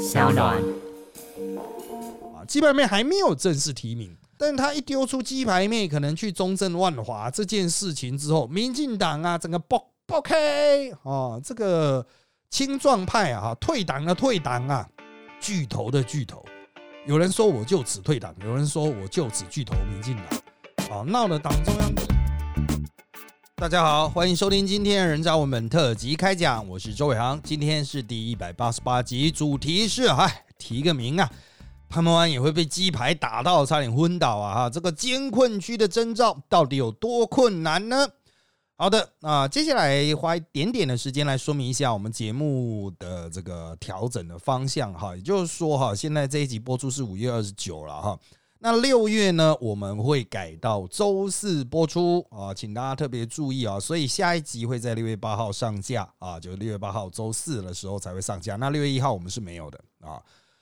小暖啊，鸡排妹还没有正式提名，但他一丢出鸡排妹可能去中正万华这件事情之后，民进党啊，整个爆爆开啊，这个青壮派啊，退党的退党啊，巨头的巨头，有人说我就此退党，有人说我就此巨头民进党，啊，闹得党中央。大家好，欢迎收听今天人渣文本特辑开讲，我是周伟航，今天是第一百八十八集，主题是嗨，提个名啊，潘孟安也会被鸡排打到差点昏倒啊哈，这个艰困区的征兆到底有多困难呢？好的啊，接下来花一点点的时间来说明一下我们节目的这个调整的方向哈，也就是说哈，现在这一集播出是五月二十九了哈。那六月呢，我们会改到周四播出啊，请大家特别注意啊。所以下一集会在六月八号上架啊，就六月八号周四的时候才会上架。那六月一号我们是没有的啊。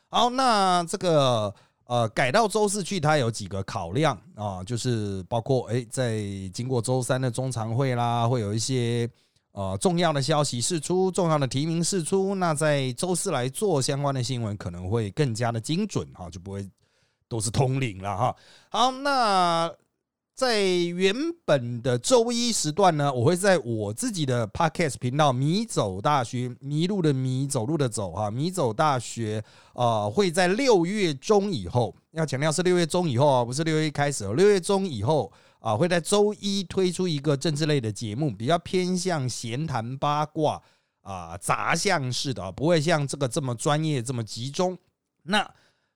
好，那这个呃改到周四去，它有几个考量啊，就是包括哎，在经过周三的中常会啦，会有一些呃重要的消息释出，重要的提名释出。那在周四来做相关的新闻，可能会更加的精准哈，就不会。都是通灵了哈。好，那在原本的周一时段呢，我会在我自己的 podcast 频道“迷走大学”迷路的迷，走路的走哈，迷走大学啊，会在六月中以后，要强调是六月中以后啊，不是六月一开始。六月中以后啊，会在周一推出一个政治类的节目，比较偏向闲谈八卦啊，杂项式的，不会像这个这么专业这么集中。那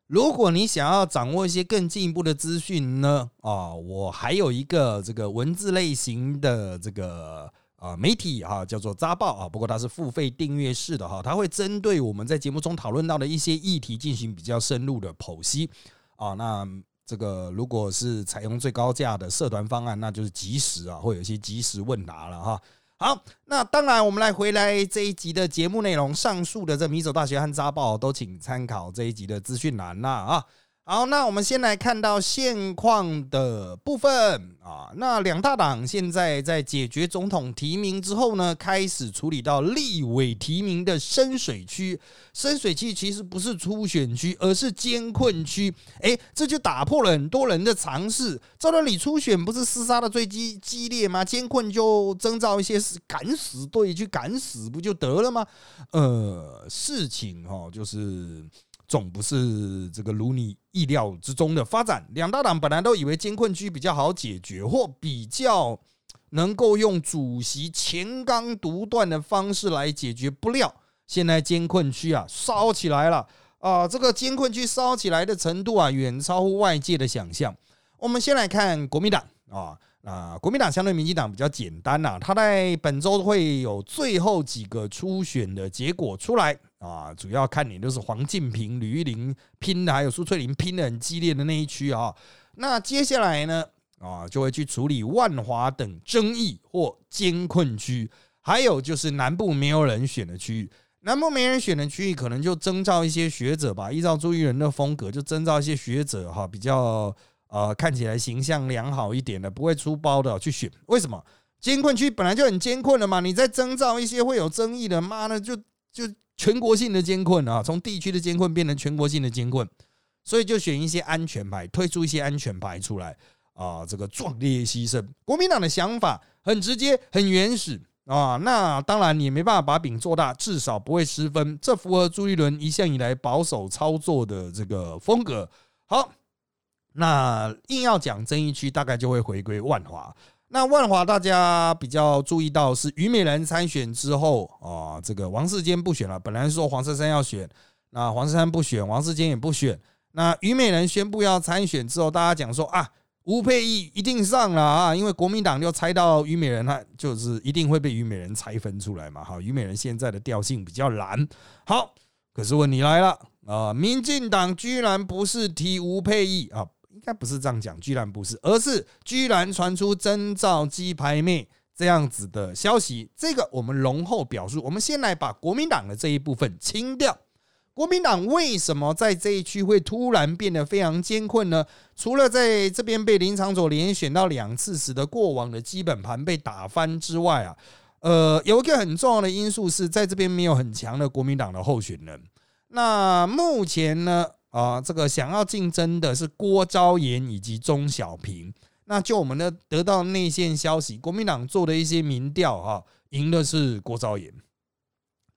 如果你想要掌握一些更进一步的资讯呢，啊，我还有一个这个文字类型的这个啊媒体哈，叫做扎报啊，不过它是付费订阅式的哈，它会针对我们在节目中讨论到的一些议题进行比较深入的剖析啊。那这个如果是采用最高价的社团方案，那就是即时啊，会有一些即时问答了哈。好，那当然，我们来回来这一集的节目内容，上述的这米走大学和扎报都请参考这一集的资讯栏啦啊。好，那我们先来看到现况的部分啊。那两大党现在在解决总统提名之后呢，开始处理到立委提名的深水区。深水区其实不是初选区，而是艰困区。哎，这就打破了很多人的尝试。照道理，初选不是厮杀的最激激烈吗？艰困就征召一些敢死队去敢死不就得了吗？呃，事情哈，就是。总不是这个如你意料之中的发展。两大党本来都以为监困区比较好解决，或比较能够用主席前刚独断的方式来解决，不料现在监困区啊烧起来了啊！这个监困区烧起来的程度啊，远超乎外界的想象。我们先来看国民党啊，啊国民党相对民进党比较简单呐，他在本周会有最后几个初选的结果出来。啊，主要看点都是黄进平、吕玉玲拼的，还有苏翠玲拼的很激烈的那一区啊。那接下来呢，啊，就会去处理万华等争议或艰困区，还有就是南部没有人选的区域。南部没人选的区域，可能就征召一些学者吧，依照朱一仁的风格，就征召一些学者哈，比较呃看起来形象良好一点的，不会出包的去选。为什么？艰困区本来就很艰困了嘛，你再征召一些会有争议的，妈的就就。全国性的监困啊，从地区的监困变成全国性的监困，所以就选一些安全牌，推出一些安全牌出来啊，这个壮烈牺牲。国民党的想法很直接，很原始啊，那当然你没办法把饼做大，至少不会失分，这符合朱一伦一向以来保守操作的这个风格。好，那硬要讲争议区，大概就会回归万华。那万华大家比较注意到是虞美人参选之后啊，这个王世坚不选了。本来说黄珊珊要选，那黄珊珊不选，王世坚也不选。那虞美人宣布要参选之后，大家讲说啊，吴佩义一定上了啊，因为国民党就猜到虞美人，他就是一定会被虞美人拆分出来嘛。好，虞美人现在的调性比较蓝。好，可是问题来了啊，民进党居然不是提吴佩义啊。应该不是这样讲，居然不是，而是居然传出征召鸡排妹这样子的消息。这个我们容后表述。我们先来把国民党的这一部分清掉。国民党为什么在这一区会突然变得非常艰困呢？除了在这边被林长佐连选到两次，使得过往的基本盘被打翻之外啊，呃，有一个很重要的因素是在这边没有很强的国民党的候选人。那目前呢，啊，这个想要竞争的是郭昭言以及钟小平。那就我们的得到内线消息，国民党做的一些民调哈，赢的是郭昭言。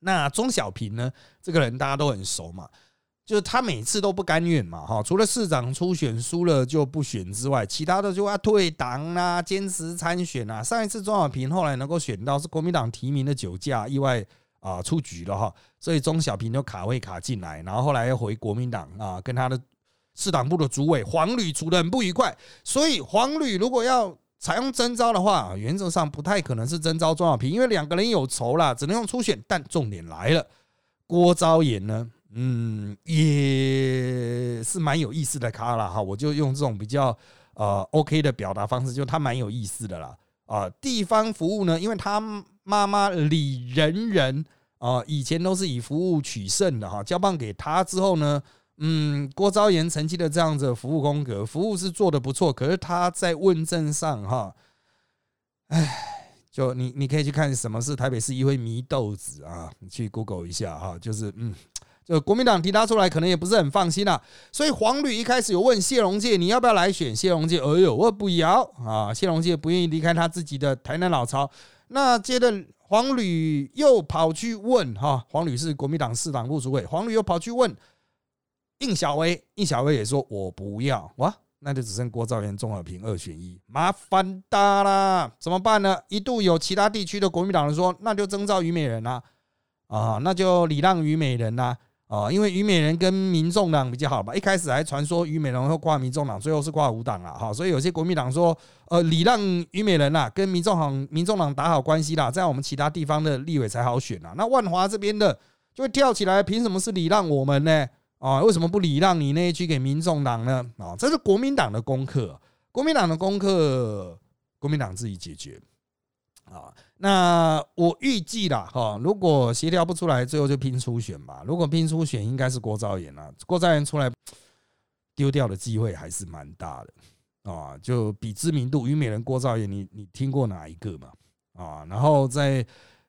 那钟小平呢，这个人大家都很熟嘛。就是他每次都不甘愿嘛，哈，除了市长初选输了就不选之外，其他的就要退党啦，坚持参选啊。上一次钟小平后来能够选到是国民党提名的酒驾意外啊出局了哈，所以钟小平就卡位卡进来，然后后来又回国民党啊，跟他的市党部的主委黄旅处的很不愉快，所以黄旅如果要采用征召的话，原则上不太可能是征召钟小平，因为两个人有仇啦，只能用初选。但重点来了，郭昭言呢？嗯，也是蛮有意思的咖了哈，我就用这种比较呃 OK 的表达方式，就他蛮有意思的啦啊。地方服务呢，因为他妈妈李仁仁啊，以前都是以服务取胜的哈，交棒给他之后呢，嗯，郭昭言曾经的这样子服务风格，服务是做的不错，可是他在问政上哈，哎，就你你可以去看什么是台北市议会迷豆子啊，你去 Google 一下哈，就是嗯。就国民党提他出来，可能也不是很放心啦。所以黄旅一开始有问谢龙介，你要不要来选？谢龙介，哎呦，我不要啊！谢龙介不愿意离开他自己的台南老巢。那接着黄旅又跑去问哈，黄旅是国民党市党部主委，黄旅又跑去问应小薇，应小薇也说我不要哇，那就只剩郭兆元、钟和平二选一，麻烦大啦，怎么办呢？一度有其他地区的国民党人说，那就征召虞美人啊，啊，那就礼让虞美人呐。因为虞美人跟民众党比较好吧，一开始还传说虞美人会挂民众党，最后是挂五党了哈，所以有些国民党说，呃，礼让虞美人呐，跟民众党民众党打好关系啦，这样我们其他地方的立委才好选啊。那万华这边的就会跳起来，凭什么是礼让我们呢？啊，为什么不礼让你那一区给民众党呢？啊，这是国民党的功课，国民党的功课，国民党自己解决啊。那我预计啦，哈，如果协调不出来，最后就拼初选吧。如果拼初选，应该是郭昭言啊，郭昭言出来丢掉的机会还是蛮大的啊。就比知名度，虞美人、郭昭言，你你听过哪一个嘛？啊，然后再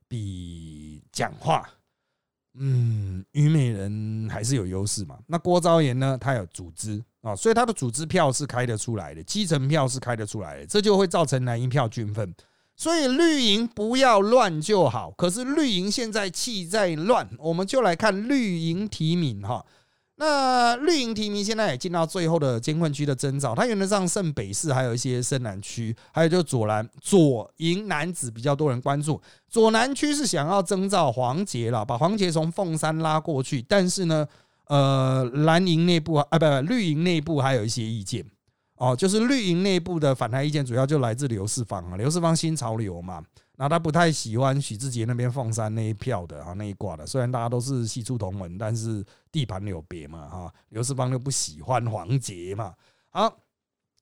比讲话，嗯，虞美人还是有优势嘛。那郭昭言呢，他有组织啊，所以他的组织票是开得出来的，基层票是开得出来的，这就会造成蓝营票均分。所以绿营不要乱就好，可是绿营现在气在乱，我们就来看绿营提名哈。那绿营提名现在也进到最后的监困区的征兆，它原则上剩北市，还有一些深南区，还有就左蓝左营男子比较多人关注。左南区是想要征召黄杰了，把黄杰从凤山拉过去，但是呢，呃，蓝营内部啊，不不，绿营内部还有一些意见。哦，就是绿营内部的反台意见，主要就来自刘世芳啊，刘世芳新潮流嘛，那他不太喜欢许志杰那边凤山那一票的啊那一挂的，虽然大家都是系出同门，但是地盘有别嘛哈，刘世芳就不喜欢黄杰嘛。好，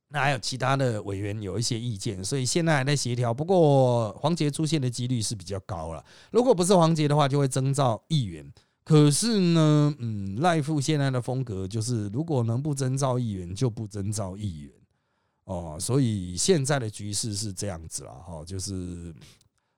那还有其他的委员有一些意见，所以现在还在协调。不过黄杰出现的几率是比较高了，如果不是黄杰的话，就会征召议员。可是呢，嗯，赖富现在的风格就是，如果能不征召议员，就不征召议员哦。所以现在的局势是这样子了哈，就是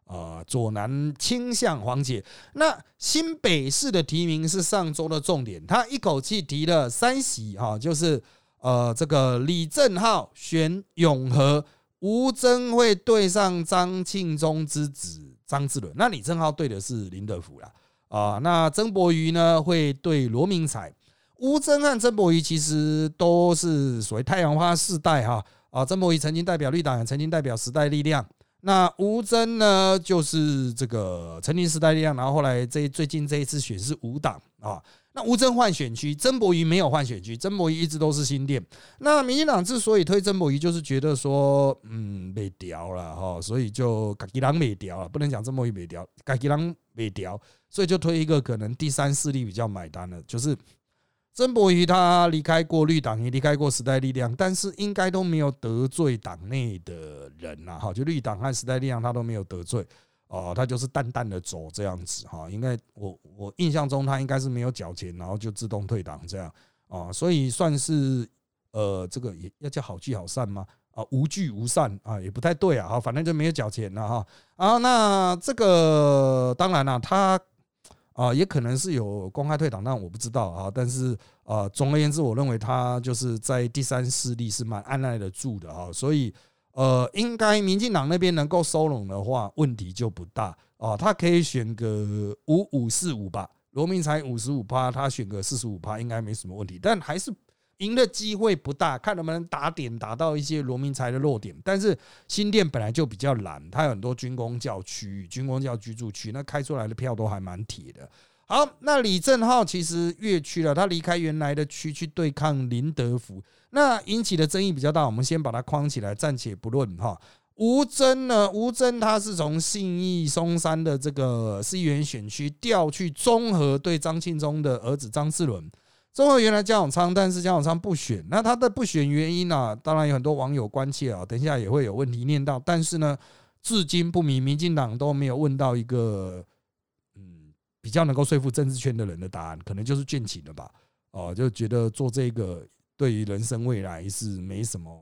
啊，左南倾向黄姐。那新北市的提名是上周的重点，他一口气提了三席哈，就是呃，这个李正浩选永和，吴征会对上张庆忠之子张志伦。那李正浩对的是林德福啦。啊，那曾博瑜呢会对罗明才、吴征和曾博瑜其实都是所谓太阳花世代哈啊，曾博瑜曾经代表绿党，也曾经代表时代力量。那吴征呢就是这个曾经时代力量，然后后来这最近这一次选是五党啊。那吴征换选区，曾博瑜没有换选区，曾博瑜一直都是新店。那民进党之所以推曾博瑜，就是觉得说，嗯，被屌了哈，所以就自己人被屌了，不能讲曾博瑜被屌，自己人被屌。所以就推一个可能第三势力比较买单的，就是曾博瑜他离开过绿党，也离开过时代力量，但是应该都没有得罪党内的人呐，哈，就绿党和时代力量他都没有得罪，哦，他就是淡淡的走这样子哈，应该我我印象中他应该是没有缴钱，然后就自动退党这样啊，所以算是呃这个也要叫好聚好散吗？啊，无聚无散啊，也不太对啊，哈，反正就没有缴钱了哈，啊，那这个当然了，他。啊，也可能是有公开退党，但我不知道啊。但是啊，总而言之，我认为他就是在第三势力是蛮按耐得住的啊，所以呃，应该民进党那边能够收拢的话，问题就不大啊。他可以选个五五四五吧，罗明才五十五趴，他选个四十五趴，应该没什么问题，但还是。赢的机会不大，看能不能打点打到一些罗明才的弱点。但是新店本来就比较难，它有很多军工教区、军工教居住区，那开出来的票都还蛮铁的。好，那李正浩其实越区了，他离开原来的区去对抗林德福，那引起的争议比较大。我们先把它框起来，暂且不论哈。吴征呢？吴征他是从信义松山的这个市议员选区调去综合对张庆忠的儿子张志伦。中和原来江永昌，但是江永昌不选，那他的不选原因呢？当然有很多网友关切啊，等一下也会有问题念到，但是呢，至今不明，民进党都没有问到一个嗯比较能够说服政治圈的人的答案，可能就是倦勤了吧？哦，就觉得做这个对于人生未来是没什么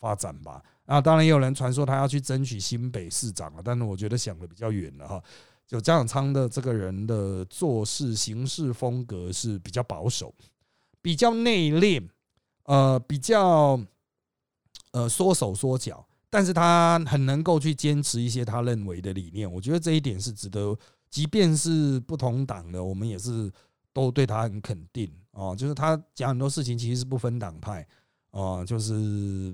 发展吧？啊，当然也有人传说他要去争取新北市长了，但是我觉得想的比较远了哈。就江永昌的这个人的做事行事风格是比较保守。比较内敛，呃，比较呃缩手缩脚，但是他很能够去坚持一些他认为的理念，我觉得这一点是值得，即便是不同党的，我们也是都对他很肯定哦。就是他讲很多事情其实是不分党派哦，就是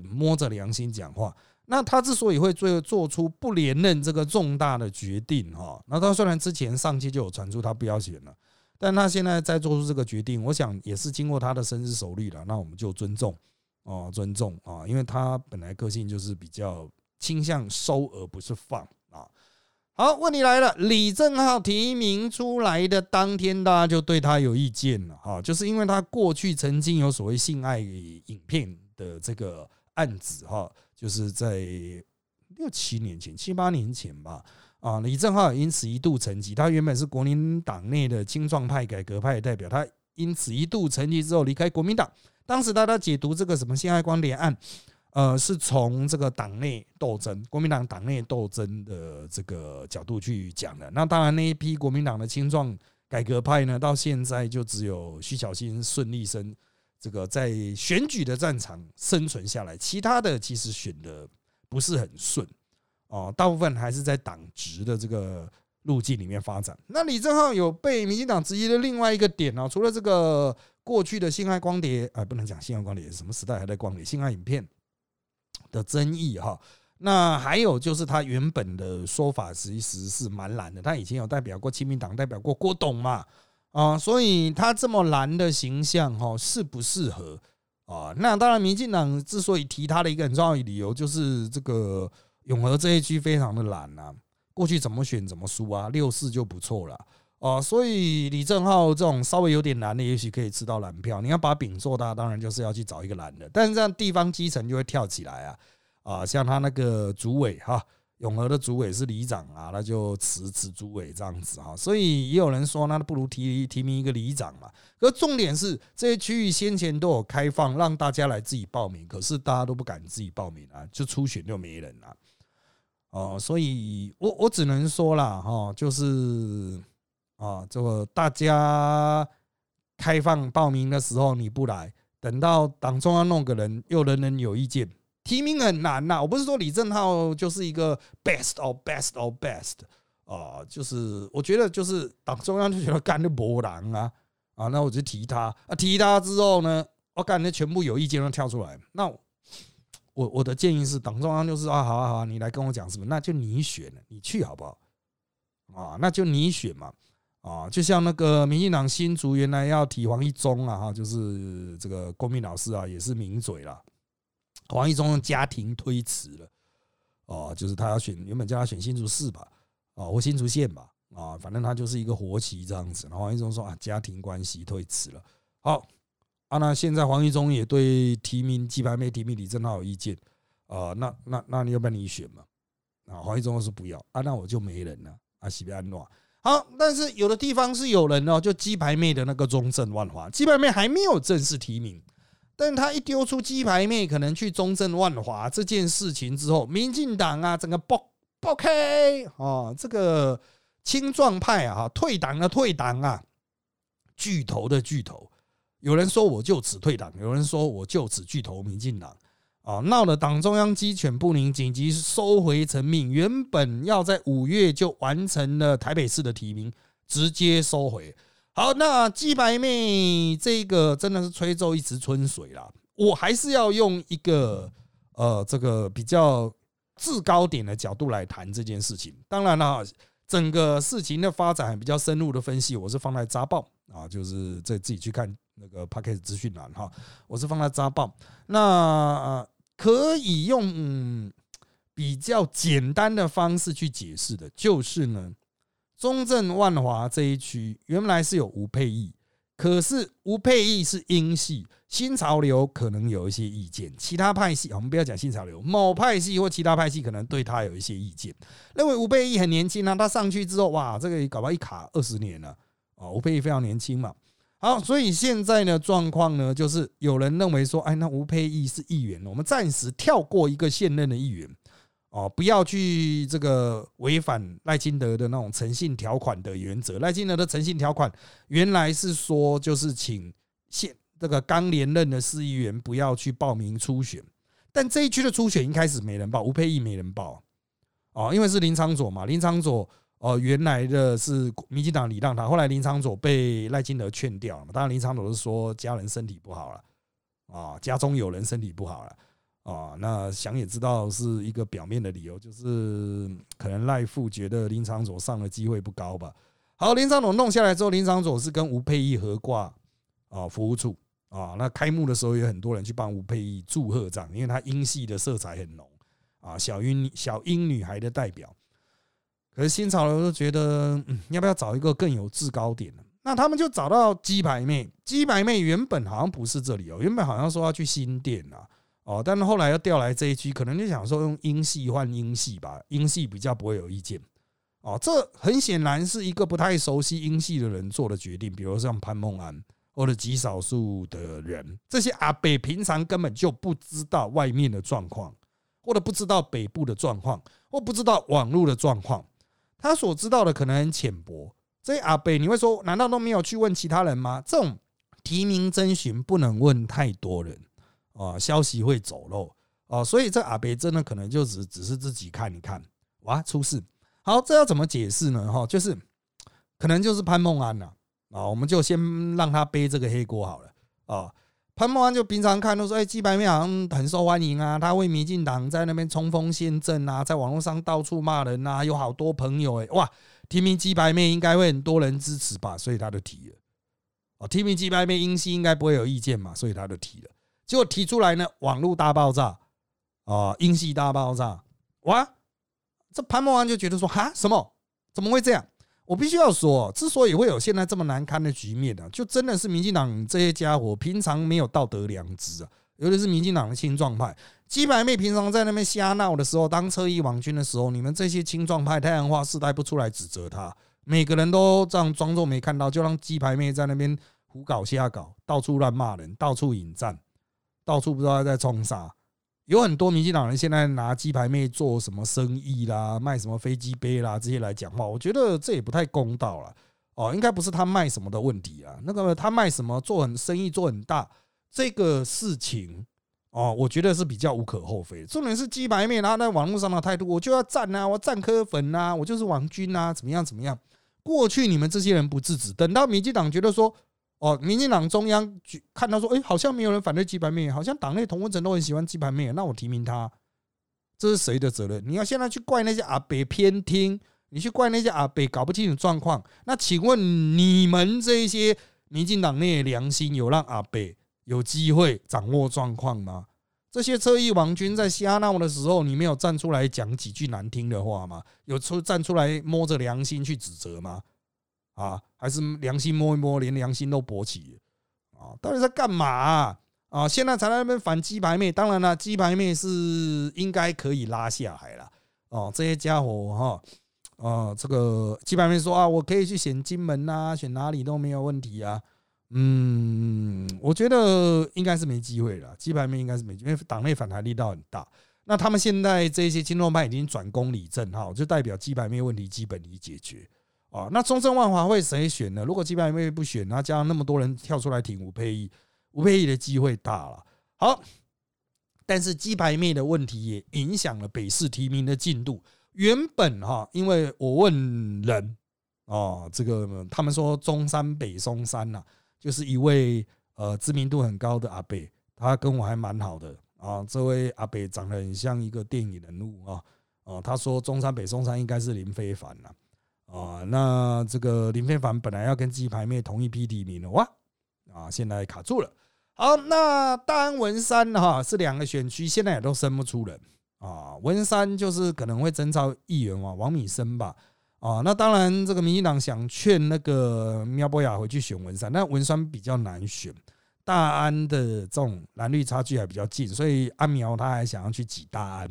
摸着良心讲话。那他之所以会做做出不连任这个重大的决定哈，那他虽然之前上期就有传出他不要选了。但他现在在做出这个决定，我想也是经过他的深思熟虑了。那我们就尊重哦，尊重啊，因为他本来个性就是比较倾向收而不是放啊。好，问题来了，李正浩提名出来的当天，大家就对他有意见了哈，就是因为他过去曾经有所谓性爱影片的这个案子哈，就是在六七年前、七八年前吧。啊，李正浩因此一度沉寂。他原本是国民党内的青壮派、改革派的代表，他因此一度沉寂之后离开国民党。当时大家解读这个什么“性爱光碟案”，呃，是从这个党内斗争、国民党党内斗争的这个角度去讲的。那当然，那一批国民党的青壮改革派呢，到现在就只有徐小新顺利生这个在选举的战场生存下来，其他的其实选的不是很顺。哦，大部分还是在党职的这个路径里面发展。那李正浩有被民进党质疑的另外一个点呢，除了这个过去的性爱光碟，哎，不能讲性爱光碟，什么时代还在光碟？性爱影片的争议哈。那还有就是他原本的说法其实是蛮蓝的，他以前有代表过亲民党，代表过郭董嘛，啊，所以他这么蓝的形象哈，适不适合啊？那当然，民进党之所以提他的一个很重要的理由就是这个。永和这一区非常的懒呐，过去怎么选怎么输啊，六四就不错了哦，所以李正浩这种稍微有点蓝的，也许可以吃到蓝票。你要把饼做大，当然就是要去找一个蓝的，但是这样地方基层就会跳起来啊啊，像他那个主委哈，永和的主委是里长啊，那就辞辞主委这样子哈，所以也有人说，那不如提提名一个里长嘛。可重点是这些区域先前都有开放让大家来自己报名，可是大家都不敢自己报名啊，就初选就没人了。哦，所以我我只能说了哈，就是啊，这个大家开放报名的时候你不来，等到党中央弄个人，又人人有意见，提名很难呐。我不是说李正浩就是一个 best of best of best 啊，就是我觉得就是党中央就觉得干的波狼啊啊，那我就提他啊，提他之后呢，我感觉全部有意见都跳出来，那。我我的建议是，党中央就是啊，好啊好啊，你来跟我讲什么，那就你选了，你去好不好？啊，那就你选嘛，啊，就像那个民进党新竹原来要提黄一中啊，哈，就是这个公民老师啊，也是名嘴了。黄一中家庭推辞了，哦，就是他要选，原本叫他选新竹市吧，啊，或新竹县吧，啊，反正他就是一个活棋这样子。然后黄一中说啊，家庭关系推辞了，好。啊，那现在黄义中也对提名鸡排妹提名李正浩有意见啊，那那那你要不然你选嘛？啊，黄义中是不要啊，那我就没人了啊，西边安诺好，但是有的地方是有人哦，就鸡排妹的那个中正万华，鸡排妹还没有正式提名，但他一丢出鸡排妹可能去中正万华这件事情之后，民进党啊整个爆爆开啊，这个青壮派啊，退党的退党啊，巨头的巨头。有人说我就此退党，有人说我就此巨头民进党啊，闹得党中央鸡犬不宁，紧急收回成命。原本要在五月就完成了台北市的提名，直接收回。好，那鸡白妹这个真的是吹奏一池春水啦。我还是要用一个呃这个比较制高点的角度来谈这件事情。当然了，整个事情的发展比较深入的分析，我是放在扎报啊，就是在自己去看。那个 p a c k e 资讯栏哈，我是放在扎报，那可以用嗯比较简单的方式去解释的，就是呢，中正万华这一区原来是有吴佩义，可是吴佩义是英系，新潮流可能有一些意见，其他派系我们不要讲新潮流，某派系或其他派系可能对他有一些意见，认为吴佩义很年轻啊，他上去之后哇，这个搞不好一卡二十年了啊，吴佩义非常年轻嘛。好，所以现在呢状况呢，就是有人认为说，哎，那吴佩义是议员，我们暂时跳过一个现任的议员，哦，不要去这个违反赖清德的那种诚信条款的原则。赖清德的诚信条款原来是说，就是请现这个刚连任的市议员不要去报名初选，但这一区的初选一开始没人报，吴佩义没人报，哦，因为是林昌佐嘛，林昌佐。哦，原来的是民进党礼让他，后来林昌佐被赖清德劝掉了嘛？当然林昌佐是说家人身体不好了啊，家中有人身体不好了啊。那想也知道是一个表面的理由，就是可能赖父觉得林昌佐上的机会不高吧。好，林昌佐弄下来之后，林昌佐是跟吴佩义合挂啊服务处啊。那开幕的时候有很多人去帮吴佩义祝贺章，因为他英系的色彩很浓啊，小英小英女孩的代表。可是新潮流都觉得，嗯，要不要找一个更有制高点的？那他们就找到鸡排妹。鸡排妹原本好像不是这里哦，原本好像说要去新店啊，哦，但是后来又调来这一区，可能就想说用英系换英系吧，英系比较不会有意见。哦，这很显然是一个不太熟悉英系的人做的决定，比如像潘梦安或者极少数的人，这些阿北平常根本就不知道外面的状况，或者不知道北部的状况，或不知道网络的状况。他所知道的可能很浅薄，所以阿北你会说，难道都没有去问其他人吗？这种提名征询不能问太多人啊，消息会走漏哦，所以这阿北真的可能就只只是自己看一看，哇，出事！好，这要怎么解释呢？哈，就是可能就是潘梦安呐啊，我们就先让他背这个黑锅好了啊。潘孟安就平常看都说，哎，鸡排妹好像很受欢迎啊，他为民进党在那边冲锋陷阵啊，在网络上到处骂人啊，有好多朋友哎，哇，提名鸡排妹应该会很多人支持吧，所以他就提了。哦，提名鸡排妹英系应该不会有意见嘛，所以他就提了。结果提出来呢，网络大爆炸啊，英系大爆炸，哇，这潘孟安就觉得说，哈，什么？怎么会这样？我必须要说，之所以会有现在这么难堪的局面呢，就真的是民进党这些家伙平常没有道德良知啊，尤其是民进党的青壮派。鸡排妹平常在那边瞎闹的时候，当车衣网军的时候，你们这些青壮派太阳花世代不出来指责他，每个人都这样装作没看到，就让鸡排妹在那边胡搞瞎搞，到处乱骂人，到处引战，到处不知道在冲啥。有很多民进党人现在拿鸡排妹做什么生意啦，卖什么飞机杯啦这些来讲话，我觉得这也不太公道了。哦，应该不是他卖什么的问题啊，那个他卖什么做很生意做很大这个事情哦，我觉得是比较无可厚非。重点是鸡排妹然后在网络上的态度，我就要赞啊，我赞科粉啊，我就是王军啊，怎么样怎么样？过去你们这些人不制止，等到民进党觉得说。哦，民进党中央看到说，哎，好像没有人反对鸡排面，好像党内同温层都很喜欢鸡排面，那我提名他，这是谁的责任？你要现在去怪那些阿北偏听，你去怪那些阿北搞不清楚状况，那请问你们这些民进党内良心有让阿北有机会掌握状况吗？这些车翼王军在瞎闹的时候，你没有站出来讲几句难听的话吗？有出站出来摸着良心去指责吗？啊，还是良心摸一摸，连良心都勃起啊！到底在干嘛啊？现在才在那边反鸡排妹，当然了，鸡排妹是应该可以拉下来了哦。这些家伙哈，啊，这个鸡排妹说啊，我可以去选金门呐，选哪里都没有问题啊。嗯，我觉得应该是没机会了。鸡排妹应该是没，因为党内反弹力道很大。那他们现在这些金融派已经转攻理政哈，就代表鸡排妹问题基本已解决。啊。那中正万华会谁选呢？如果基排妹不选，那加上那么多人跳出来挺吴佩义，吴佩义的机会大了。好，但是鸡排妹的问题也影响了北市提名的进度。原本哈，因为我问人哦，这个他们说中山北松山呐，就是一位呃知名度很高的阿北，他跟我还蛮好的啊。这位阿北长得很像一个电影人物啊。哦，他说中山北松山应该是林非凡呐。啊那这个林非凡本来要跟鸡排妹同一批提名的哇，啊，现在卡住了。好，那大安文山哈是两个选区，现在也都生不出人啊。文山就是可能会征召议员啊，王敏生吧。啊，那当然这个民进党想劝那个苗博雅回去选文山，那文山比较难选。大安的这种蓝绿差距还比较近，所以阿苗他还想要去挤大安。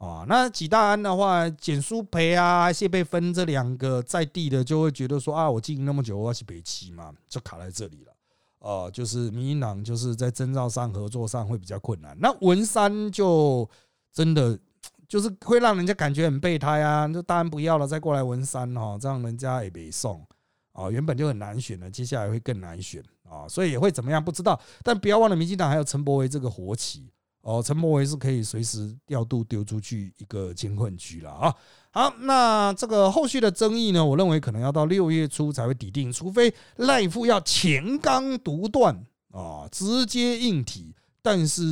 啊，那几大安的话，简书培啊、谢贝芬这两个在地的就会觉得说啊，我经营那么久，我要去北七嘛，就卡在这里了。呃，就是民进党就是在征召上、合作上会比较困难。那文山就真的就是会让人家感觉很备胎啊，就大安不要了，再过来文山哈，这样人家也没送啊。原本就很难选了，接下来会更难选啊，所以也会怎么样不知道。但不要忘了，民进党还有陈柏维这个活棋。哦，陈柏维是可以随时调度丢出去一个监困局了啊。好，那这个后续的争议呢？我认为可能要到六月初才会抵定，除非赖富要前刚独断啊，直接硬提，但是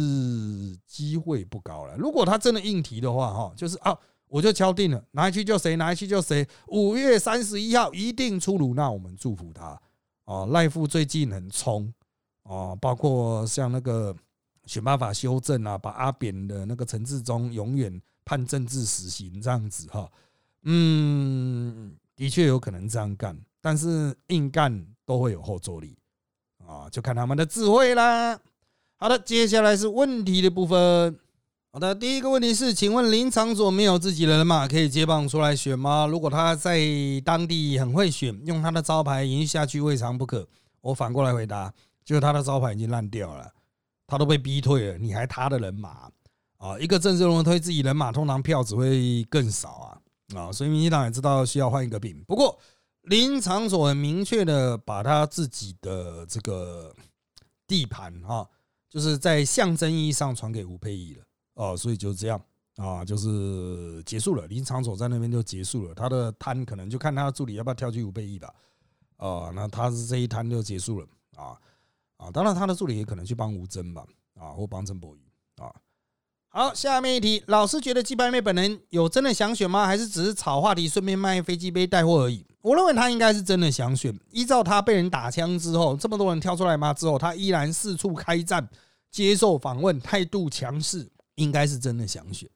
机会不高了。如果他真的硬提的话，哈，就是啊，我就敲定了，哪一区就谁，哪一区就谁。五月三十一号一定出炉，那我们祝福他啊。赖富最近很冲啊，包括像那个。选办法修正啊，把阿扁的那个陈志忠永远判政治死刑这样子哈，嗯，的确有可能这样干，但是硬干都会有后坐力啊，就看他们的智慧啦。好的，接下来是问题的部分。好的，第一个问题是，请问林长佐没有自己人马可以接棒出来选吗？如果他在当地很会选，用他的招牌赢下去，未尝不可。我反过来回答，就是他的招牌已经烂掉了。他都被逼退了，你还他的人马啊？一个政治人物推自己人马，通常票只会更少啊啊！所以民进党也知道需要换一个兵。不过林长佐很明确的把他自己的这个地盘哈，就是在象征意义上传给吴佩仪了哦，所以就这样啊，就是结束了。林长佐在那边就结束了，他的摊可能就看他助理要不要跳去吴佩仪吧啊，那他是这一摊就结束了啊。啊，当然他的助理也可能去帮吴征吧，啊，或帮陈柏宇啊。好，下面一题，老师觉得鸡排妹本人有真的想选吗？还是只是炒话题，顺便卖飞机杯带货而已？我认为他应该是真的想选。依照他被人打枪之后，这么多人跳出来骂之后，他依然四处开战，接受访问，态度强势，应该是真的想选。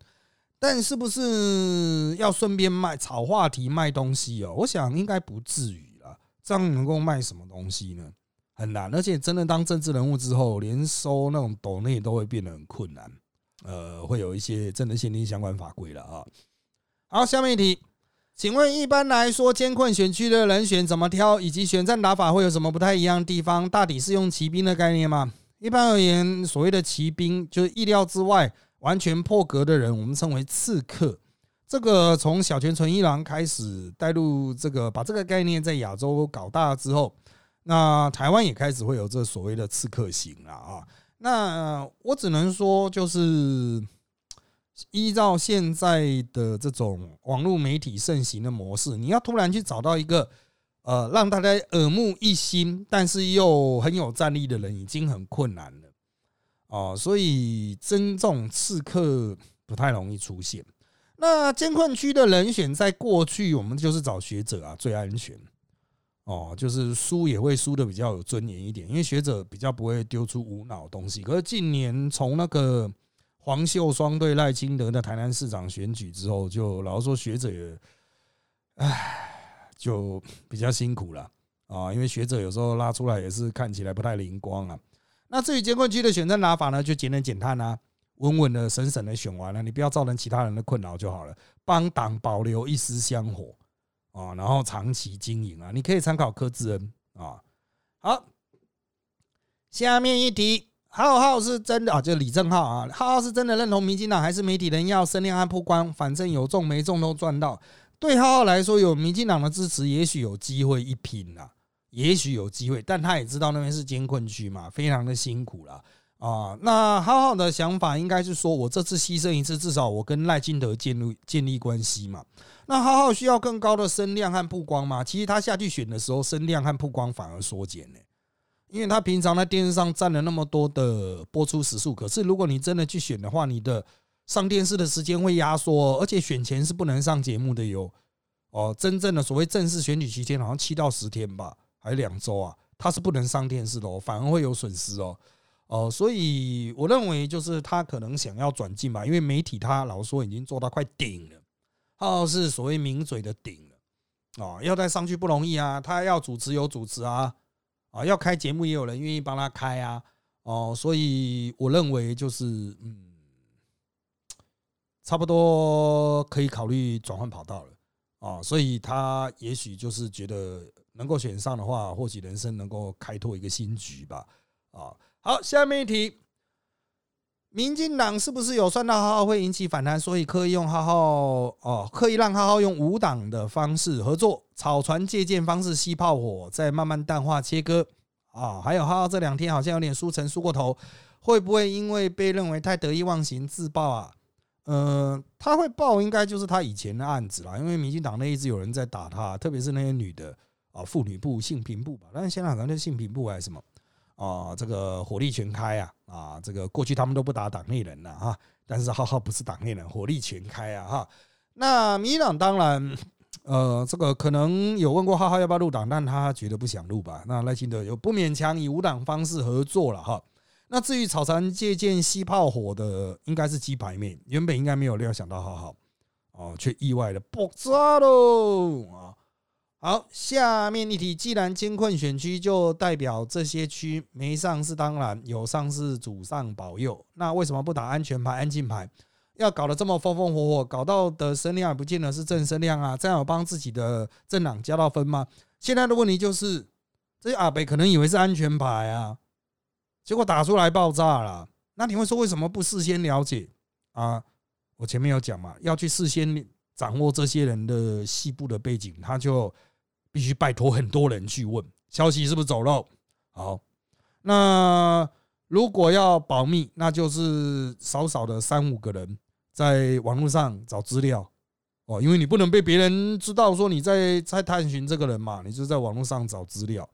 但是不是要顺便卖炒话题卖东西哦？我想应该不至于了。这样能够卖什么东西呢？很难，而且真的当政治人物之后，连收那种斗内都会变得很困难。呃，会有一些真的限定相关法规了啊。好，下面一题，请问一般来说，监困选区的人选怎么挑，以及选战打法会有什么不太一样的地方？大抵是用骑兵的概念吗？一般而言，所谓的骑兵就是意料之外、完全破格的人，我们称为刺客。这个从小泉纯一郎开始带入这个，把这个概念在亚洲搞大了之后。那台湾也开始会有这所谓的刺客型了啊！那我只能说，就是依照现在的这种网络媒体盛行的模式，你要突然去找到一个呃让大家耳目一新，但是又很有战力的人，已经很困难了哦。所以真正刺客不太容易出现。那监困区的人选，在过去我们就是找学者啊，最安全。哦，就是输也会输的比较有尊严一点，因为学者比较不会丢出无脑东西。可是近年从那个黄秀双对赖清德的台南市长选举之后，就老实说学者也，唉，就比较辛苦了啊。因为学者有时候拉出来也是看起来不太灵光啊。那至于监控区的选战拿法呢，就节能减碳啊，稳稳的、省省的选完了，你不要造成其他人的困扰就好了，帮党保留一丝香火。啊，然后长期经营啊，你可以参考柯志恩啊。好，下面一题，浩浩是真的啊，就李正浩啊，浩浩是真的认同民进党，还是媒体人要声量和曝光？反正有中没中都赚到。对浩浩来说，有民进党的支持，也许有机会一拼啦，也许有机会。但他也知道那边是监困区嘛，非常的辛苦了。啊那浩浩的想法应该是说，我这次牺牲一次，至少我跟赖金德建立建立关系嘛。那浩浩需要更高的声量和曝光吗？其实他下去选的时候，声量和曝光反而缩减呢。因为他平常在电视上占了那么多的播出时数，可是如果你真的去选的话，你的上电视的时间会压缩，而且选前是不能上节目的哟。哦，真正的所谓正式选举期间，好像七到十天吧，还是两周啊，他是不能上电视的哦，反而会有损失哦。哦，所以我认为就是他可能想要转进吧，因为媒体他老说已经做到快顶了，他是所谓名嘴的顶了哦，要再上去不容易啊，他要主持有主持啊。啊，要开节目也有人愿意帮他开啊，哦，所以我认为就是嗯，差不多可以考虑转换跑道了啊，所以他也许就是觉得能够选上的话，或许人生能够开拓一个新局吧。啊，好，下面一题。民进党是不是有算到浩浩会引起反弹，所以刻意用浩浩哦，刻意让浩浩用无党的方式合作，草船借箭方式吸炮火，再慢慢淡化切割啊？还有浩浩这两天好像有点输成输过头，会不会因为被认为太得意忘形自爆啊？呃，他会爆应该就是他以前的案子啦，因为民进党内一直有人在打他，特别是那些女的啊，妇女部、性平部吧，但是现在好像就性平部还是什么。啊，这个火力全开啊！啊，这个过去他们都不打党内人了哈，但是浩浩不是党内人，火力全开啊哈。那民党当然，呃，这个可能有问过浩浩要不要入党，但他觉得不想入吧。那赖清德又不勉强以无党方式合作了哈。那至于草船借箭吸炮火的，应该是鸡排妹，原本应该没有料想到浩浩，哦，却意外的爆炸喽！好，下面一题，既然监困选区就代表这些区没上是当然，有上是主上保佑，那为什么不打安全牌、安静牌？要搞得这么风风火火，搞到的声量也不见得是正声量啊，这样有帮自己的政党加到分吗？现在的问题就是，这些阿北可能以为是安全牌啊，结果打出来爆炸了。那你会说为什么不事先了解啊？我前面有讲嘛，要去事先掌握这些人的细部的背景，他就。必须拜托很多人去问消息是不是走漏。好，那如果要保密，那就是少少的三五个人在网络上找资料哦，因为你不能被别人知道说你在在探寻这个人嘛，你就在网络上找资料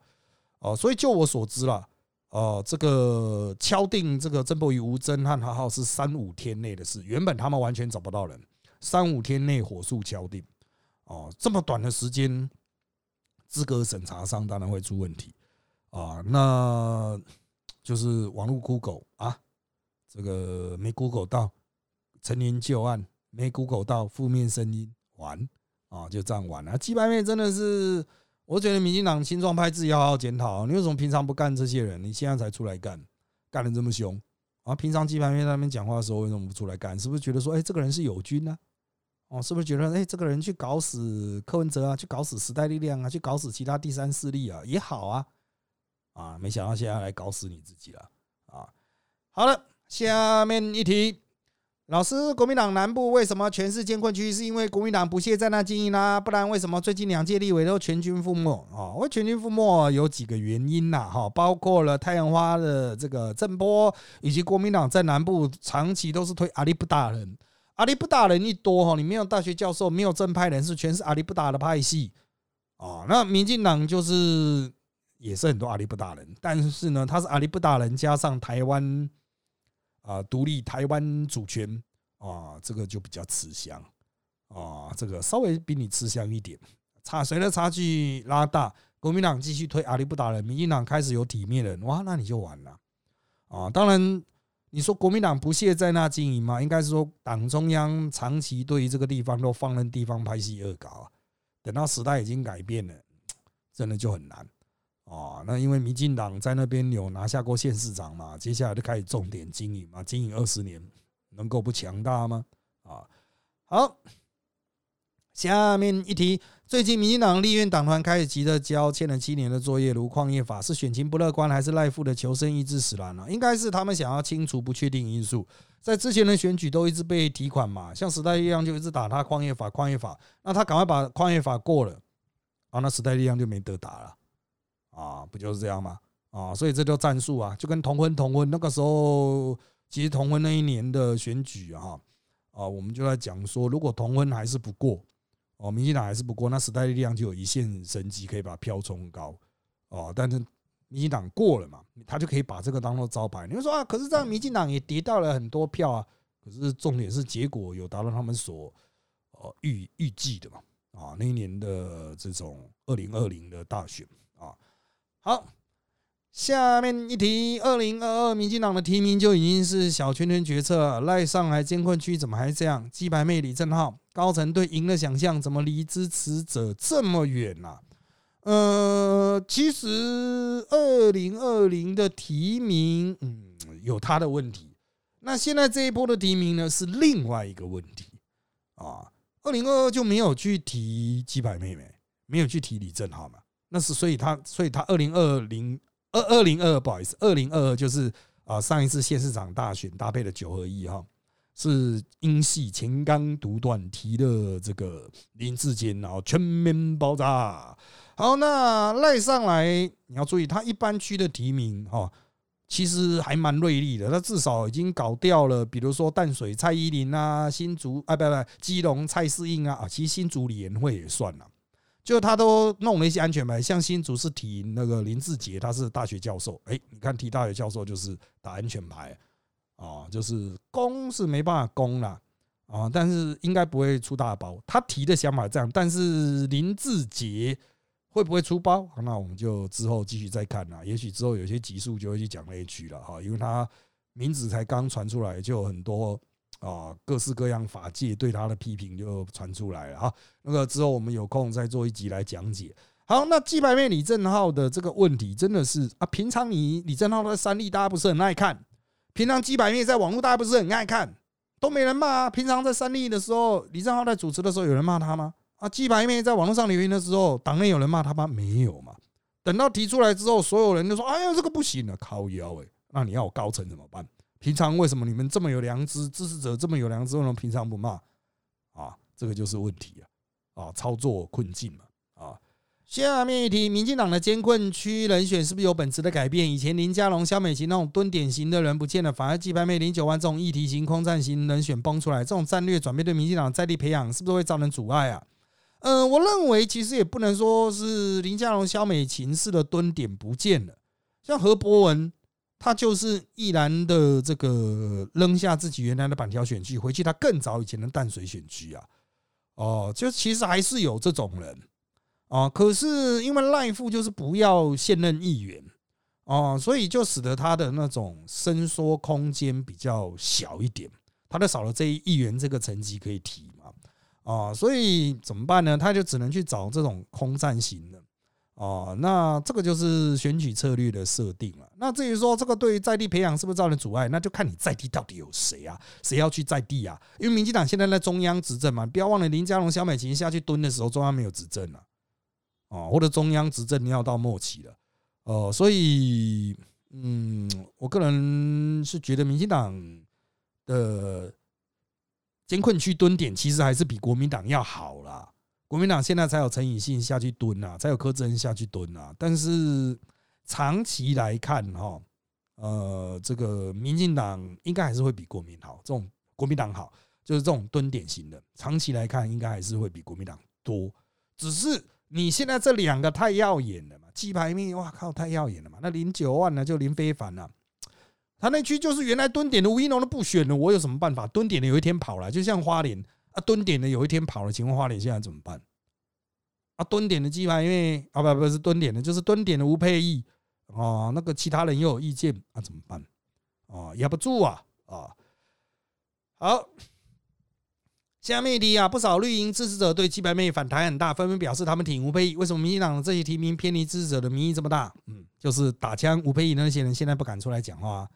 哦。所以就我所知啦，哦，这个敲定这个曾博宇、吴征和哈浩是三五天内的事，原本他们完全找不到人，三五天内火速敲定哦，这么短的时间。资格审查上当然会出问题啊，那就是网络 Google 啊，这个没 Google 到陈年旧案，没 Google 到负面声音，完啊，就这样完了。鸡排妹真的是，我觉得民进党新状派自己要好好检讨，你为什么平常不干这些人，你现在才出来干，干的这么凶啊？平常鸡排妹在那边讲话的时候，为什么不出来干？是不是觉得说，哎，这个人是友军呢？哦，是不是觉得哎，这个人去搞死柯文哲啊，去搞死时代力量啊，去搞死其他第三势力啊，也好啊，啊，没想到现在来搞死你自己了啊！好了，下面一题，老师，国民党南部为什么全是监困区？是因为国民党不屑在那经营啦？不然为什么最近两届立委都全军覆没啊？我全军覆没有几个原因呐，哈，包括了太阳花的这个震波，以及国民党在南部长期都是推阿里不大人。阿里不达人一多哈，你没有大学教授，没有正派人士，全是阿里不达的派系啊。那民进党就是也是很多阿里不达人，但是呢，他是阿里不达人加上台湾啊独立台湾主权啊，这个就比较吃香啊，这个稍微比你吃香一点。差谁的差距拉大，国民党继续推阿里不达人，民进党开始有体面人，哇，那你就完了啊。当然。你说国民党不屑在那经营吗？应该是说党中央长期对于这个地方都放任地方拍戏恶搞啊。等到时代已经改变了，真的就很难啊。那因为民进党在那边有拿下过县市长嘛，接下来就开始重点经营嘛，经营二十年能够不强大吗？啊，好。下面一题，最近民进党立院党团开始急着交欠了七年的作业，如矿业法是选情不乐观，还是赖富的求生意志使然了？应该是他们想要清除不确定因素，在之前的选举都一直被提款嘛，像时代力量就一直打他矿业法，矿业法，那他赶快把矿业法过了，啊，那时代力量就没得打了，啊，不就是这样吗？啊，所以这叫战术啊，就跟同婚同婚那个时候，其实同婚那一年的选举啊，啊，我们就在讲说，如果同婚还是不过，哦，民进党还是不过，那时代力量就有一线生机可以把票冲高，哦，但是民进党过了嘛，他就可以把这个当做招牌。你会说啊，可是这样民进党也跌到了很多票啊，可是重点是结果有达到他们所呃预预计的嘛，啊，那一年的这种二零二零的大选啊，好。下面一题，二零二二民进党的提名就已经是小圈圈决策，赖上海监困区怎么还这样？鸡排妹李正浩，高层对赢的想象怎么离支持者这么远呢？呃，其实二零二零的提名，嗯，有他的问题。那现在这一波的提名呢，是另外一个问题啊。二零二二就没有去提鸡排妹妹，没有去提李正浩嘛？那是所以他，所以他二零二零。二二零二不好意思，二零二二就是啊上一次县市长大选搭配的九合一哈，是英系前刚独断提的这个林志坚，然后全面爆炸。好，那赖上来你要注意，他一般区的提名哈，其实还蛮锐利的，他至少已经搞掉了，比如说淡水蔡依林啊，新竹啊不不基隆蔡世英啊啊，其实新竹李延会也算了。就他都弄了一些安全牌，像新竹是提那个林志杰，他是大学教授。哎，你看提大学教授就是打安全牌啊，就是攻是没办法攻了啊，但是应该不会出大包。他提的想法这样，但是林志杰会不会出包？那我们就之后继续再看了。也许之后有些集数就会去讲那一句了哈，因为他名字才刚传出来，就有很多。啊，各式各样法界对他的批评就传出来了哈。那个之后我们有空再做一集来讲解。好，那鸡排妹李正浩的这个问题真的是啊，平常你李正浩在三立大家不是很爱看，平常鸡排妹在网络大家不是很爱看，都没人骂。平常在三立的时候，李正浩在主持的时候有人骂他吗？啊，鸡排妹在网络上留言的时候，党内有人骂他吗？没有嘛。等到提出来之后，所有人都说：“哎呀，这个不行了，靠腰哎。”那你要我高层怎么办？平常为什么你们这么有良知，支持者这么有良知，为什么平常不骂？啊，这个就是问题啊！啊，操作困境嘛！啊，下面一题，民进党的监困区人选是不是有本质的改变？以前林佳龙、肖美琴那种蹲点型的人不见了，反而季排妹、零九万这种议题型、空战型人选崩出来，这种战略转变对民进党在地培养是不是会造成阻碍啊？嗯，我认为其实也不能说是林佳龙、肖美琴式的蹲点不见了，像何博文。他就是毅然的这个扔下自己原来的板条选区，回去他更早以前的淡水选区啊，哦，就其实还是有这种人啊。可是因为赖富就是不要现任议员哦，所以就使得他的那种伸缩空间比较小一点，他就少了这一议员这个层级可以提嘛啊，所以怎么办呢？他就只能去找这种空战型的。哦，那这个就是选举策略的设定了。那至于说这个对于在地培养是不是造成阻碍，那就看你在地到底有谁啊？谁要去在地啊？因为民进党现在在中央执政嘛，不要忘了林佳龙、萧美琴下去蹲的时候，中央没有执政了，哦，或者中央执政要到末期了，哦，所以，嗯，我个人是觉得民进党的监困区蹲点其实还是比国民党要好啦。国民党现在才有陈以信下去蹲啊，才有柯志恩下去蹲啊。但是长期来看，哈，呃，这个民进党应该还是会比国民好，这种国民党好，就是这种蹲点型的，长期来看应该还是会比国民党多。只是你现在这两个太耀眼了嘛，鸡排面，哇靠，太耀眼了嘛。那零九万呢，就林非凡了，他那区就是原来蹲点的吴一农都不选了，我有什么办法？蹲点的有一天跑了，就像花莲。蹲点的有一天跑了，请问花莲现在怎么办？啊，蹲点的鸡排，因为啊不不是蹲点的，就是蹲点的吴佩义啊，那个其他人又有意见啊，怎么办？啊，压不住啊啊！好，下面一题啊，不少绿营支持者对鸡排妹反弹很大，纷纷表示他们挺吴佩义。为什么民进党的这些提名偏离支持者的民意这么大？嗯，就是打枪吴佩义那些人现在不敢出来讲话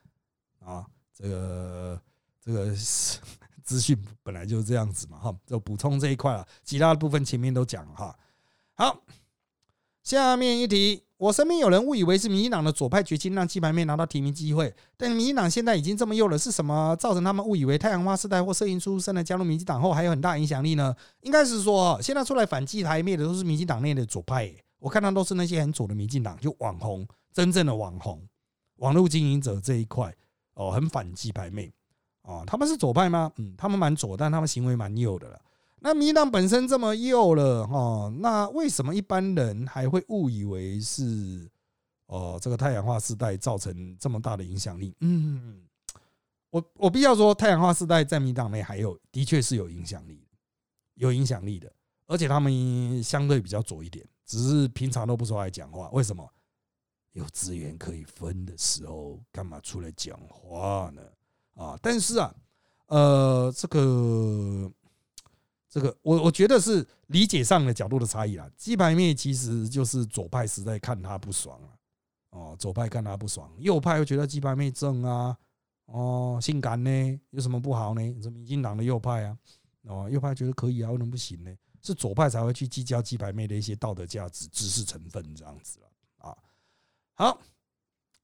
啊，这个这个是。资讯本来就是这样子嘛，哈，就补充这一块了，其他的部分前面都讲了哈。好，下面一题，我身边有人误以为是民进党的左派决心让鸡排妹拿到提名机会，但民进党现在已经这么右了，是什么造成他们误以为太阳花世代或摄影出身的加入民进党后还有很大影响力呢？应该是说，现在出来反鸡排妹的都是民进党内的左派，我看到都是那些很左的民进党，就网红，真正的网红，网络经营者这一块哦，很反鸡排妹哦，他们是左派吗？嗯，他们蛮左，但他们行为蛮右的了。那民党本身这么右了哈，那为什么一般人还会误以为是哦这个太阳化时代造成这么大的影响力？嗯，我我必要说，太阳化时代在民党内还有的确是有影响力，有影响力的，而且他们相对比较左一点，只是平常都不说来讲话。为什么？有资源可以分的时候，干嘛出来讲话呢？啊，但是啊，呃，这个。这个我我觉得是理解上的角度的差异啦。鸡排妹其实就是左派实在看他不爽啊，哦，左派看他不爽，右派又觉得鸡排妹正啊，哦，性感呢，有什么不好呢？是民进党的右派啊，哦，右派觉得可以啊，为什么不行呢？是左派才会去计较鸡排妹的一些道德价值、知识成分这样子了啊。好，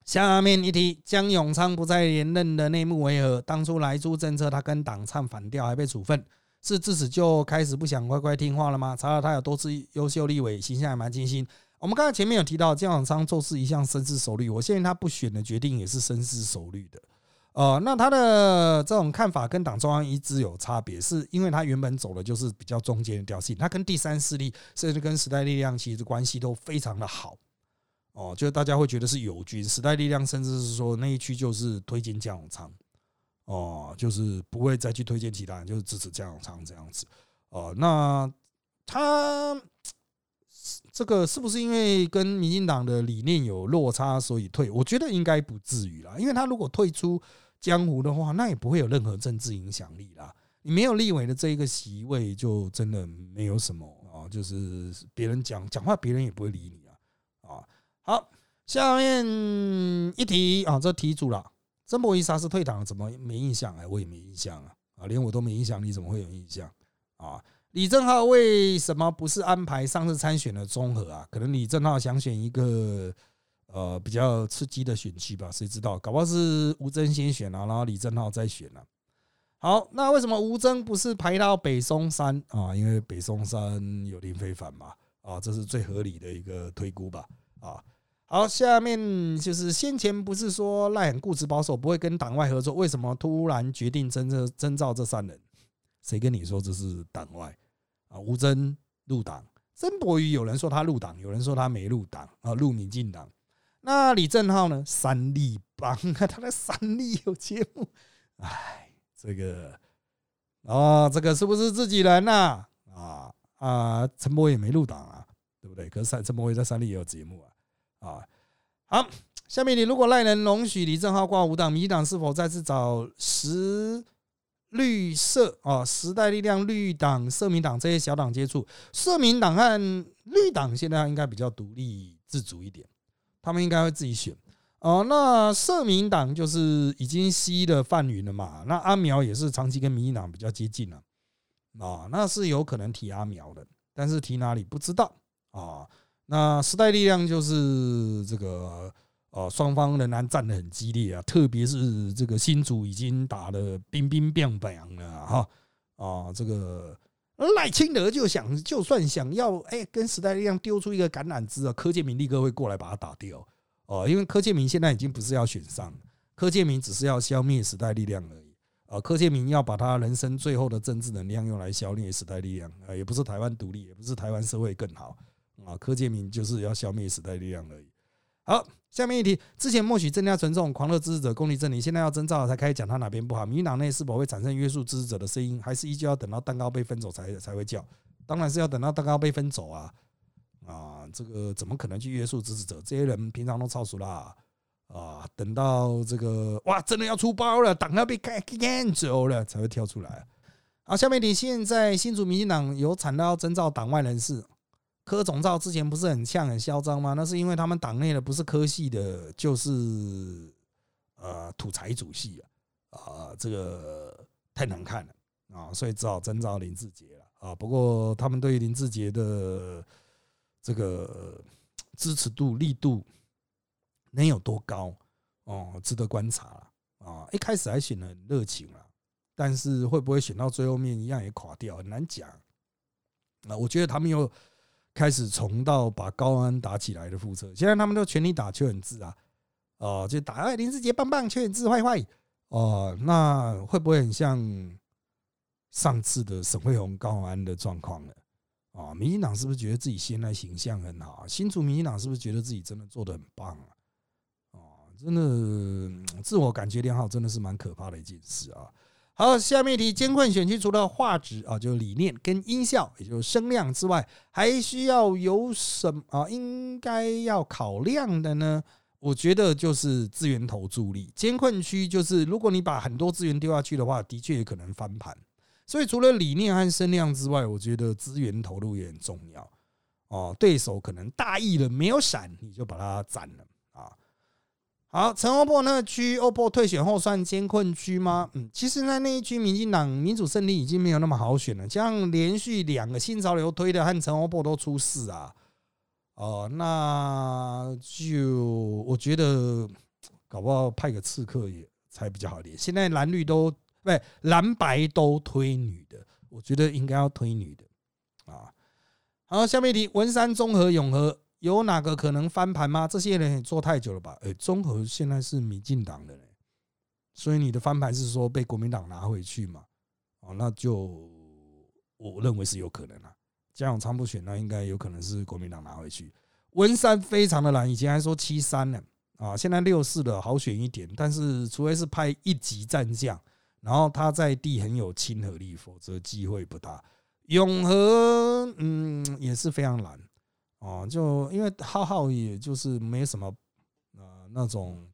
下面一题，江永昌不再连任的内幕为何？当初来租政策他跟党唱反调，还被处分。是自此就开始不想乖乖听话了吗？查了他有多次优秀立委，形象还蛮清新。我们刚才前面有提到，姜永昌做事一向深思熟虑，我相信他不选的决定也是深思熟虑的。呃，那他的这种看法跟党中央一致有差别，是因为他原本走的就是比较中间的调性，他跟第三势力甚至跟时代力量其实关系都非常的好。哦，就大家会觉得是友军，时代力量甚至是说那一区就是推荐姜永昌。哦，就是不会再去推荐其他人，就是支持姜永昌这样子。哦，那他这个是不是因为跟民进党的理念有落差，所以退？我觉得应该不至于啦，因为他如果退出江湖的话，那也不会有任何政治影响力啦。你没有立委的这一个席位，就真的没有什么啊，就是别人讲讲话，别人也不会理你。好，下面一题啊，这题主了。曾博仪啥时退党？怎么没印象？哎，我也没印象啊！啊，连我都没印象，你怎么会有印象啊？李正浩为什么不是安排上次参选的综合啊？可能李正浩想选一个呃比较刺激的选区吧？谁知道？搞不好是吴征先选啊，然后李正浩再选啊。好，那为什么吴征不是排到北松山啊？因为北松山有林非凡嘛？啊，这是最合理的一个推估吧？啊。好，下面就是先前不是说赖很固执保守，不会跟党外合作，为什么突然决定征这征召这三人？谁跟你说这是党外啊？吴征入党，曾博宇有人说他入党，有人说他没入党啊，入民进党。那李正浩呢？三立帮啊，他在三立有节目，哎，这个啊，这个是不是自己人呐？啊啊，陈柏也没入党啊，对不对？可是陈陈柏宇在三立也有节目啊。啊，好，下面你如果赖人容许李正浩挂五党，民党是否再次找十绿色啊、时代力量、绿党、社民党这些小党接触？社民党和绿党现在应该比较独立自主一点，他们应该会自己选哦。那社民党就是已经吸了范云了嘛？那阿苗也是长期跟民进党比较接近了啊，那是有可能提阿苗的，但是提哪里不知道啊。那时代力量就是这个，呃，双方仍然战得很激烈啊，特别是这个新竹已经打得冰冰冰凉了哈，啊，这个赖清德就想，就算想要哎跟时代力量丢出一个橄榄枝啊，柯建明立刻会过来把他打掉哦，因为柯建明现在已经不是要选上，柯建明只是要消灭时代力量而已啊，柯建明要把他人生最后的政治能量用来消灭时代力量啊，也不是台湾独立，也不是台湾社会更好。啊，柯建明就是要消灭时代力量而已。好，下面一题，之前默许增加群众狂热支持者公立证明，现在要征召才开始讲他哪边不好。民进党内是否会产生约束支持者的声音，还是依旧要等到蛋糕被分走才才会叫？当然是要等到蛋糕被分走啊！啊，这个怎么可能去约束支持者？这些人平常都超熟啦啊！等到这个哇，真的要出包了，党要被开干走了才会跳出来。好，下面一题，现在新竹民进党有产到征召党外人士。柯总召之前不是很呛很嚣张吗？那是因为他们党内的不是科系的，就是呃土财主系啊，啊这个太难看了啊，所以只好征召林志杰了啊。不过他们对林志杰的这个支持度力度能有多高哦，值得观察啊！一开始还显得很热情啊，但是会不会选到最后面一样也垮掉，很难讲啊！我觉得他们又开始重到把高安打起来的复测，现在他们都全力打邱远志啊，哦，就打哎林志杰棒棒，邱远志坏坏哦，那会不会很像上次的沈惠宏高安的状况呢？啊，民进党是不是觉得自己现在形象很好？新竹民进党是不是觉得自己真的做的很棒啊？哦，真的自我感觉良好，真的是蛮可怕的一件事啊。好，下面一题，监困选区除了画质啊，就是理念跟音效，也就是声量之外，还需要有什么啊？应该要考量的呢？我觉得就是资源投注力。监困区就是如果你把很多资源丢下去的话，的确也可能翻盘。所以除了理念和声量之外，我觉得资源投入也很重要哦。对手可能大意了，没有闪，你就把它斩了。好，陈欧珀那区，欧珀退选后算监困区吗？嗯，其实，在那一区，民进党民主胜利已经没有那么好选了。像连续两个新潮流推的和陈欧珀都出事啊，哦，那就我觉得搞不好派个刺客也才比较好点。现在蓝绿都。对，蓝白都推女的，我觉得应该要推女的啊。好，下面一题：文山综合永和有哪个可能翻盘吗？这些人也做太久了吧？哎，综合现在是民进党的，所以你的翻盘是说被国民党拿回去嘛？哦，那就我认为是有可能啊。嘉永昌不选，那应该有可能是国民党拿回去。文山非常的难，以前还说七三呢，啊，现在六四的好选一点，但是除非是派一级战将。然后他在地很有亲和力，否则机会不大。永和嗯也是非常难哦，就因为浩浩也就是没什么啊那种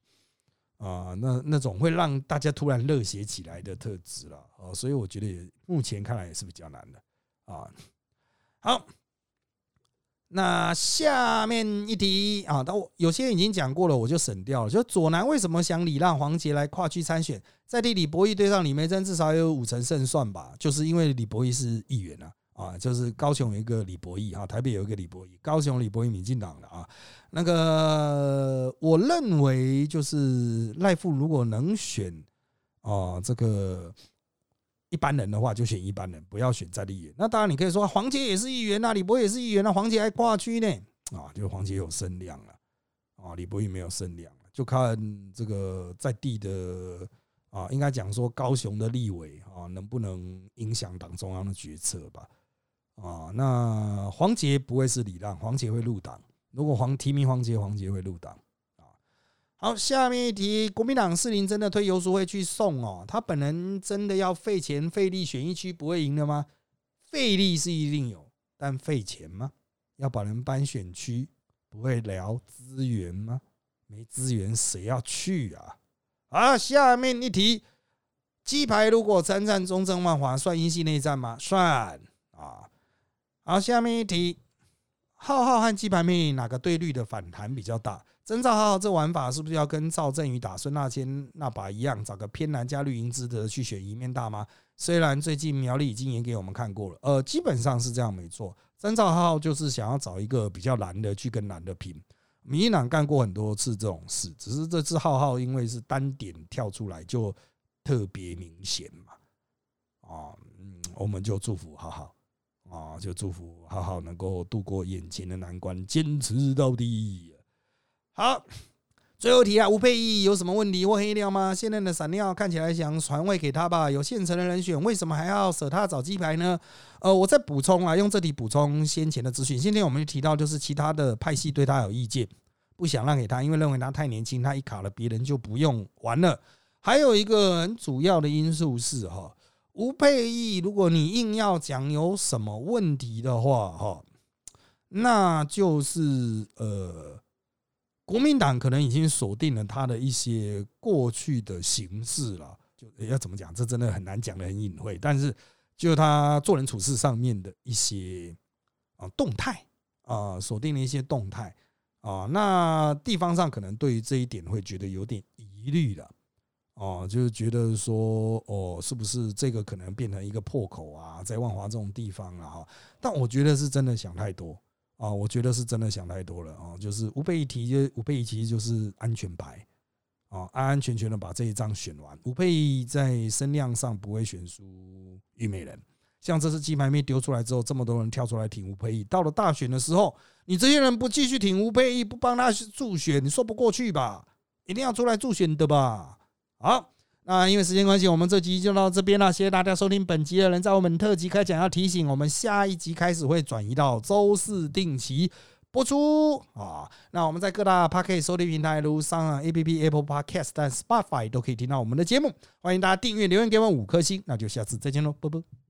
啊那那种会让大家突然热血起来的特质了哦，所以我觉得也目前看来也是比较难的啊。好。那下面一题啊，但我有些已经讲过了，我就省掉了。就左南为什么想礼让黄杰来跨区参选？在地李博义对上李梅珍，至少有五成胜算吧？就是因为李博义是议员啊，啊，就是高雄有一个李博义啊，台北有一个李博义，高雄李博义民进党的啊。那个我认为就是赖富如果能选啊，这个。一般人的话就选一般人，不要选在地员。那当然，你可以说黄杰也是议员啊，李博也是议员那黄杰还跨区呢啊，就黄杰有声量了啊，李博义没有声量了就看这个在地的啊，应该讲说高雄的立委啊，能不能影响党中央的决策吧？啊，那黄杰不会是李浪，黄杰会入党。如果黄提名黄杰，黄杰会入党。啊好，下面一题，国民党士林真的推游淑慧去送哦？他本人真的要费钱费力选一区不会赢的吗？费力是一定有，但费钱吗？要把人搬选区，不会聊资源吗？没资源谁要去啊？啊，下面一题，鸡排如果参战中正万华算英系内战吗？算啊。好，下面一题，浩浩和鸡排妹哪个对绿的反弹比较大？曾兆浩这玩法是不是要跟赵振宇打孙大千那把一样，找个偏蓝加绿营之的去选一面大吗？虽然最近苗栗已经演给我们看过了，呃，基本上是这样没错。曾兆浩就是想要找一个比较蓝的去跟蓝的拼。民进党干过很多次这种事，只是这次浩浩因为是单点跳出来就特别明显嘛。啊，嗯，我们就祝福浩浩啊，就祝福浩浩能够度过眼前的难关，坚持到底。好，最后题啊，吴佩义有什么问题或黑料吗？现任的闪尿看起来想传位给他吧？有现成的人选，为什么还要舍他找鸡排呢？呃，我再补充啊，用这题补充先前的资讯。今天我们就提到，就是其他的派系对他有意见，不想让给他，因为认为他太年轻，他一卡了，别人就不用玩了。还有一个很主要的因素是哈，吴佩义，如果你硬要讲有什么问题的话哈，那就是呃。国民党可能已经锁定了他的一些过去的形式了，就要怎么讲？这真的很难讲的很隐晦。但是，就他做人处事上面的一些啊动态啊，锁定了一些动态啊，那地方上可能对于这一点会觉得有点疑虑了哦，就是觉得说哦，是不是这个可能变成一个破口啊？在万华这种地方啊，但我觉得是真的想太多。啊，我觉得是真的想太多了啊。就是吴佩仪提，就吴佩仪其实就是安全牌啊，安安全全的把这一张选完。吴佩仪在声量上不会选输虞美人。像这次鸡排妹丢出来之后，这么多人跳出来挺吴佩仪，到了大选的时候，你这些人不继续挺吴佩仪，不帮他助选，你说不过去吧？一定要出来助选的吧？好，那因为时间关系，我们这集就到这边了。谢谢大家收听本集的人，在我们特辑开讲要提醒，我们下一集开始会转移到周四定期播出啊。那我们在各大 Podcast 收听平台，如上 A P P Apple Podcast、但 Spotify 都可以听到我们的节目。欢迎大家订阅、留言给我们五颗星，那就下次再见喽，拜拜。